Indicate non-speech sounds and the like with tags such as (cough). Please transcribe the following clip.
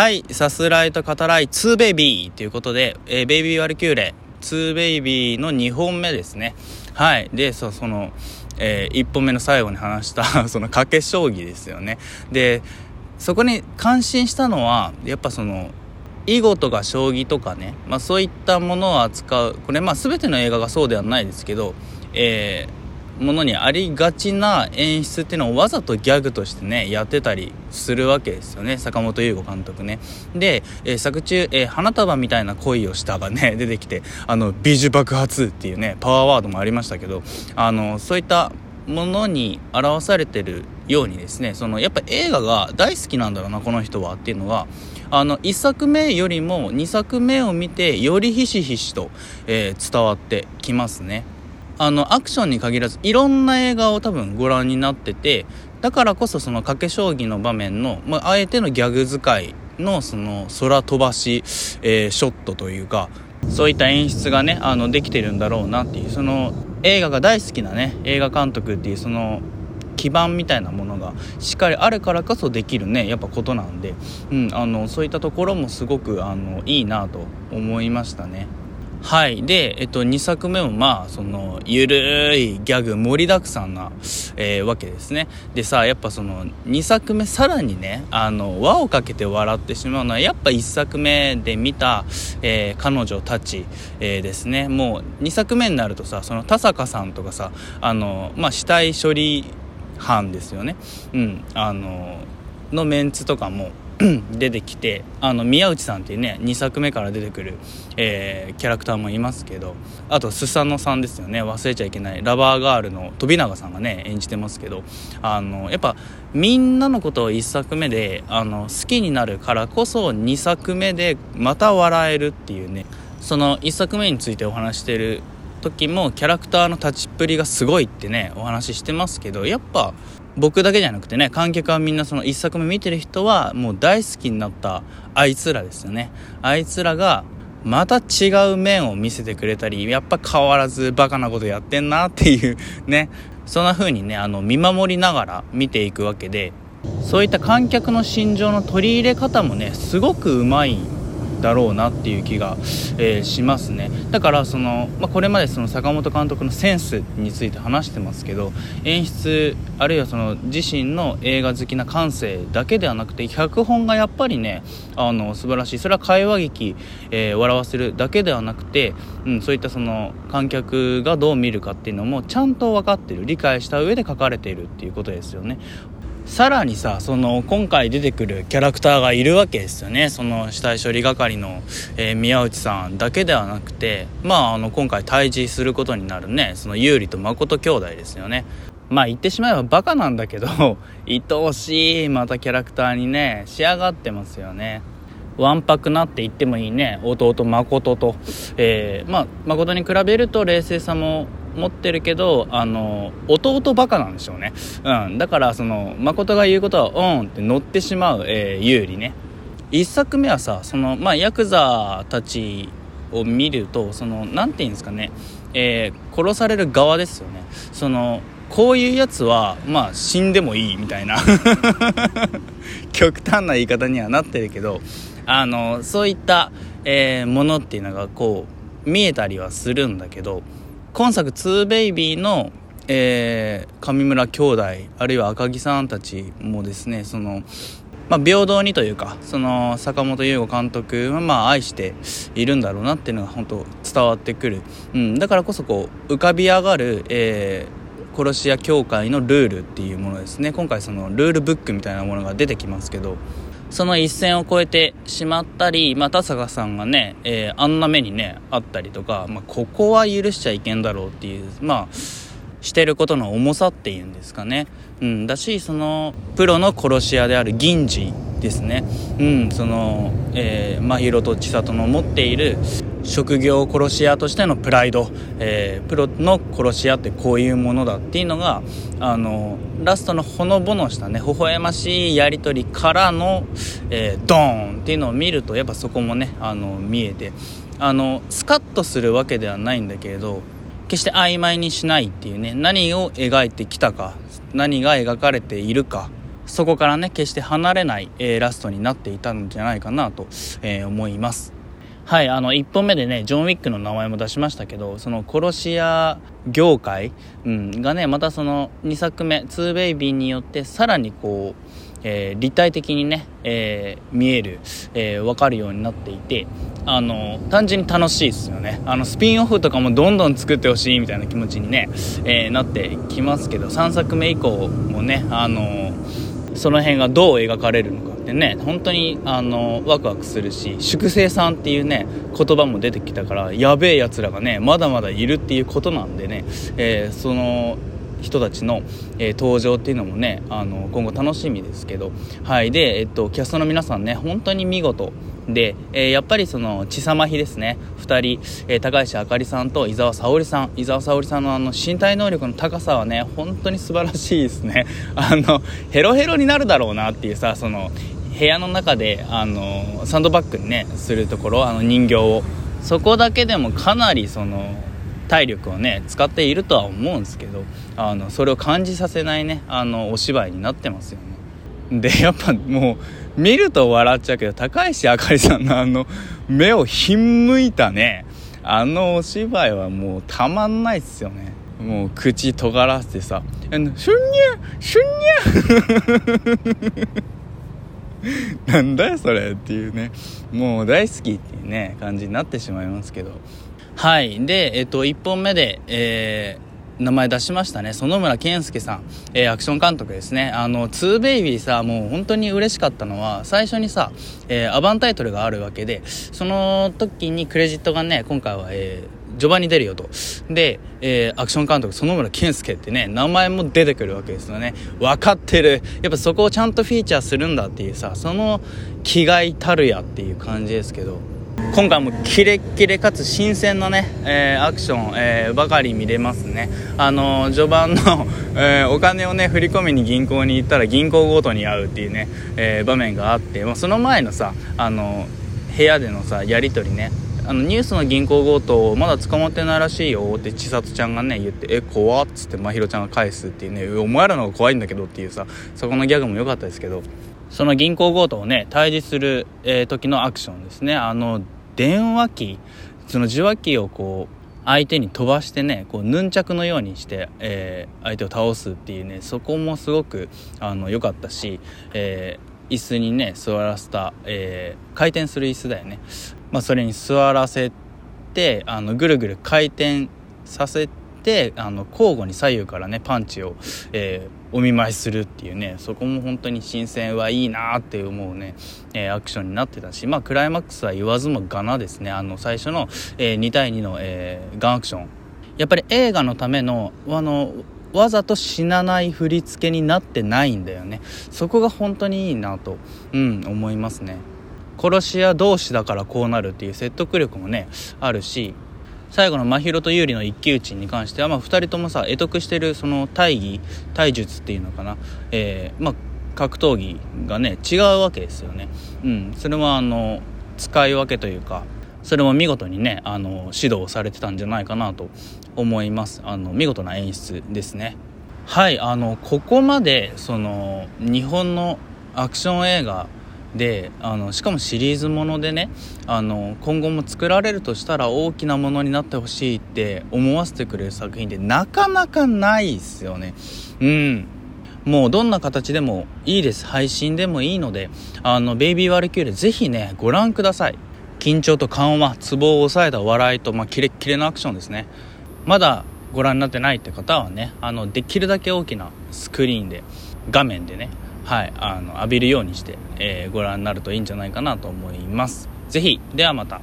はい、さすらいと語らい2ベイビーということで、えーベイビーワルキューレ2ベイビーの2本目ですね。はい。で、そその、え1本目の最後に話した (laughs) その賭け将棋ですよね。で、そこに感心したのは、やっぱその、囲碁とか将棋とかね、まあ、そういったものを扱うこれまあ全ての映画がそうではないですけど、えーものにありがちな演出っていうのをわざとギャグとしてねやってたりするわけですよね。坂本優吾監督ね。で、えー作中、えー花束みたいな恋をしたがね出てきてあの美女爆発っていうねパワーワードもありましたけどあのそういったものに表されてるようにですねそのやっぱ映画が大好きなんだろうなこの人はっていうのがあの1作目よりも2作目を見てよりひしひしと、えー伝わってきますね。あのアクションに限らずいろんな映画を多分ご覧になっててだからこそその賭け将棋の場面の、まあ、あえてのギャグ使いのその空飛ばし、えーショットというかそういった演出がねあのできてるんだろうなっていうその映画が大好きなね映画監督っていうその基盤みたいなものがしっかりあるからこそできるねやっぱことなんで、うん、あのそういったところもすごくあのいいなと思いましたね。はい。で、えっと、2作目もまあ、その、ゆるいギャグ盛りだくさんな、えーわけですね。でさ、やっぱその、2作目さらにね、あの、輪をかけて笑ってしまうのは、やっぱ1作目で見た、えー彼女たち、えーですね。もう、2作目になるとさ、その、田坂さんとかさ、あの、まあ、死体処理班ですよね。うん。あの、のメンツとかも、(clears throat) 出てきてあの宮内さんっていうね2作目から出てくる、えーキャラクターもいますけどあとスサノさんですよね。忘れちゃいけないラバーガールの飛永さんがね演じてますけどあのやっぱみんなのことを1作目であの好きになるからこそ2作目でまた笑えるっていうねその1作目についてお話してる時もキャラクターの立ちっぷりがすごいってねお話ししてますけどやっぱ僕だけじゃなくてね観客はみんなその1作目見てる人はもう大好きになったあいつらですよね。あいつらがまた違う面を見せてくれたりやっぱ変わらずバカなことやってんなっていうね。そんな風にねあの見守りながら見ていくわけでそういった観客の心情の取り入れ方もねすごくうまいだろうなっていう気が、えーしますね。だからその、まあ、これまでその坂本監督のセンスについて話してますけど演出あるいはその自身の映画好きな感性だけではなくて脚本がやっぱりねあの素晴らしい。それは会話劇、えー笑わせるだけではなくて、うん、そういったその観客がどう見るかっていうのもちゃんと分かってる。理解した上で書かれているっていうことですよね。さらにさその今回出てくるキャラクターがいるわけですよね。その死体処理係の、えー宮内さんだけではなくてまああの今回対峙することになるね。その優里と誠兄弟ですよね。まあ言ってしまえばバカなんだけど (laughs) 愛おしいまたキャラクターにね仕上がってますよね。わんぱくなって言ってもいいね。弟誠と、えーまあ誠に比べると冷静さも持ってるけどあの弟バカなんでしょうね。うん。だからその誠が言うことはオンって乗ってしまう、えー、有利ね。一作目はさそのまあヤクザたちを見るとそのなんて言うんですかね、えー殺される側ですよね。そのこういうやつはまあ死んでもいいみたいな。(laughs) 極端な言い方にはなってるけどあのそういった、えーものっていうのがこう見えたりはするんだけど今作2ベイビーの、えー上村兄弟あるいは赤木さんたちもですねそのまあ、平等にというかその坂本優吾監督はまあ愛しているんだろうなっていうのが本当伝わってくる、うん、だからこそこう浮かび上がる、えー殺し屋協会のルールっていうものですね。今回そのルールブックみたいなものが出てきますけどその一線を越えてしまったり、まあ、田坂さんがね、えーあんな目にねあったりとか、まあ、ここは許しちゃいけんだろうっていうまあしてることの重さっていうんですかね、うん、だしそのプロの殺し屋である銀次ですね、うん、その、えー、真宙と千里の持っている職業殺し屋としてのプライド、えープロの殺し屋ってこういうものだっていうのがあのラストのほのぼのしたね微笑ましいやり取りからの、えードーンっていうのを見るとやっぱそこもねあの見えてあのスカッとするわけではないんだけれど決して曖昧にしないっていうね何を描いてきたか何が描かれているかそこからね決して離れない、えー、ラストになっていたんじゃないかなと、えー、思います。はいあの1本目でねジョン・ウィックの名前も出しましたけどその殺し屋業界、うん、がねまたその2作目「2ベイビー」によってさらにこうえー、立体的にね、えー、見える、えー、分かるようになっていてあの単純に楽しいですよね。あのスピンオフとかもどんどん作ってほしいみたいな気持ちにね、えなってきますけど3作目以降もねあのその辺がどう描かれるのかてね本当にあのワクワクするし粛清さんっていうね言葉も出てきたからやべえやつらがねまだまだいるっていうことなんでね、えー、その人たちの、えー、登場っていうのもねあの今後楽しみですけどはいで、えっと、キャストの皆さんね本当に見事で、えー、やっぱりその血さま比ですね2人、えー、高橋あかりさんと伊沢沙織さん伊沢沙織さんのあの身体能力の高さはね本当に素晴らしいですね。あのヘロヘロになるだろうなっていうさその部屋の中であのサンドバッグにねするところあの人形を。そこだけでもかなりその体力をね使っているとは思うんですけどあのそれを感じさせないねあのお芝居になってますよね。でやっぱもう見ると笑っちゃうけど高石あかりさんのあの目をひんむいたねあのお芝居はもうたまんないっすよね。もう口尖らせてさ「あのシュンニャシュンニャ (laughs) なんだよそれっていうね。もう大好きっていうね感じになってしまいますけど。はい。でえっと1本目でえー名前出しましたね。園村健介さん、えー、アクション監督ですね。あの2ベイビーさもう本当に嬉しかったのは最初にさ、えー、アバンタイトルがあるわけでその時にクレジットがね今回は、えー、序盤に出るよと。で、えー、アクション監督園村健介ってね名前も出てくるわけですよね。分かってる。やっぱそこをちゃんとフィーチャーするんだっていうさその気概たるやっていう感じですけど。今回もキレッキレかつ新鮮なね、えー、アクション、えー、ばかり見れますね。あのー、序盤の、えお金をね振り込みに銀行に行ったら銀行強盗に会うっていうね、え場面があって、まあ、その前のさあの部屋でのさやり取りね。あのニュースの銀行強盗まだ捕まってないらしいよって千里ちゃんがね言って「え怖っ」つってまひろちゃんが返すっていうね「お前らの方が怖いんだけど」っていうさそこのギャグも良かったですけど。その銀行強盗をね対峙する、えー、時のアクションですね。あの電話機その受話器をこう相手に飛ばしてねこうヌンチャクのようにして、えー、相手を倒すっていうねそこもすごくあの良かったし、えー、椅子にね座らせた、えー、回転する椅子だよね、まあ、それに座らせてあのぐるぐる回転させてあの交互に左右からねパンチを、えー、お見舞いするっていうねそこも本当に新鮮はいいなって思うね、えー、アクションになってたしまあクライマックスは言わずもがなですね。あの最初の、えー、2対2の、え、ガンアクション。やっぱり映画のためのあのわざと死なない振り付けになってないんだよね。そこが本当にいいなと、うん、思いますね。殺し屋同士だからこうなるっていう説得力もねあるし最後の真宙と有利の一騎打ちに関しては、まあ、2人ともさ得得してるその大義体術っていうのかな、えー、まあ、格闘技がね違うわけですよね、うん、それはあの使い分けというかそれも見事にねあの指導されてたんじゃないかなと思います。あの見事な演出ですね。はい。あのここまでその日本のアクション映画であのしかもシリーズものでねあの今後も作られるとしたら大きなものになってほしいって思わせてくれる作品ってなかなかないっすよね。うん。もうどんな形でもいいです。配信でもいいのであのベイビーワルキューレぜひねご覧ください。緊張と緩和ツボを抑えた笑いと、まあ、キレッキレのアクションですね。まだご覧になってないって方はねあのできるだけ大きなスクリーンで画面でねはい、あの浴びるようにして、えー、ご覧になるといいんじゃないかなと思います。ぜひ、ではまた。